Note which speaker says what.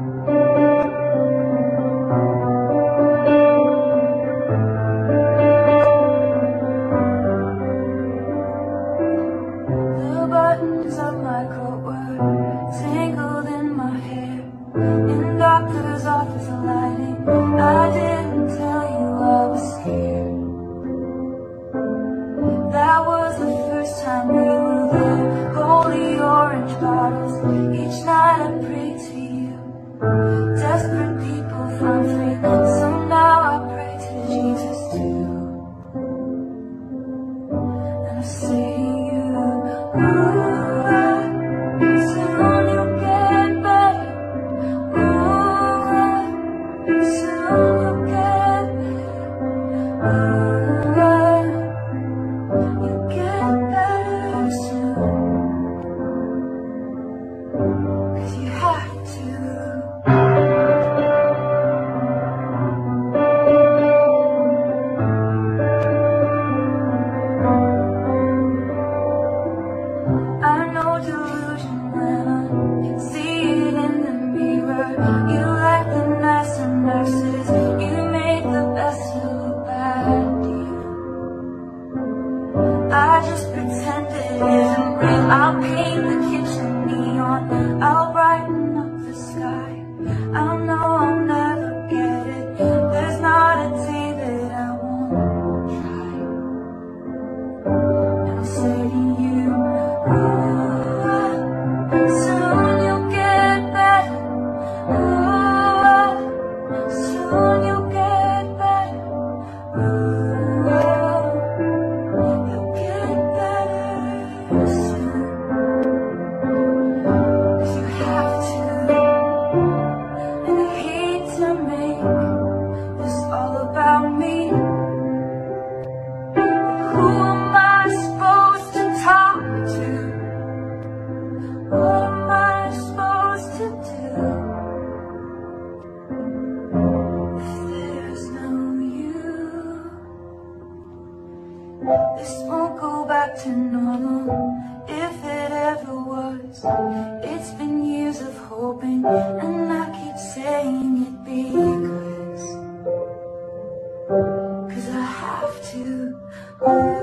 Speaker 1: The buttons of my coat were soon you'll I'll paint the kitchen neon. I'll brighten up the sky. I know I'll never get it. There's not a day that I won't try. And I'll say to you, ooh, soon you'll get better. Ooh, soon This won't go back to normal if it ever was. It's been years of hoping, and I keep saying it because. Cause I have to.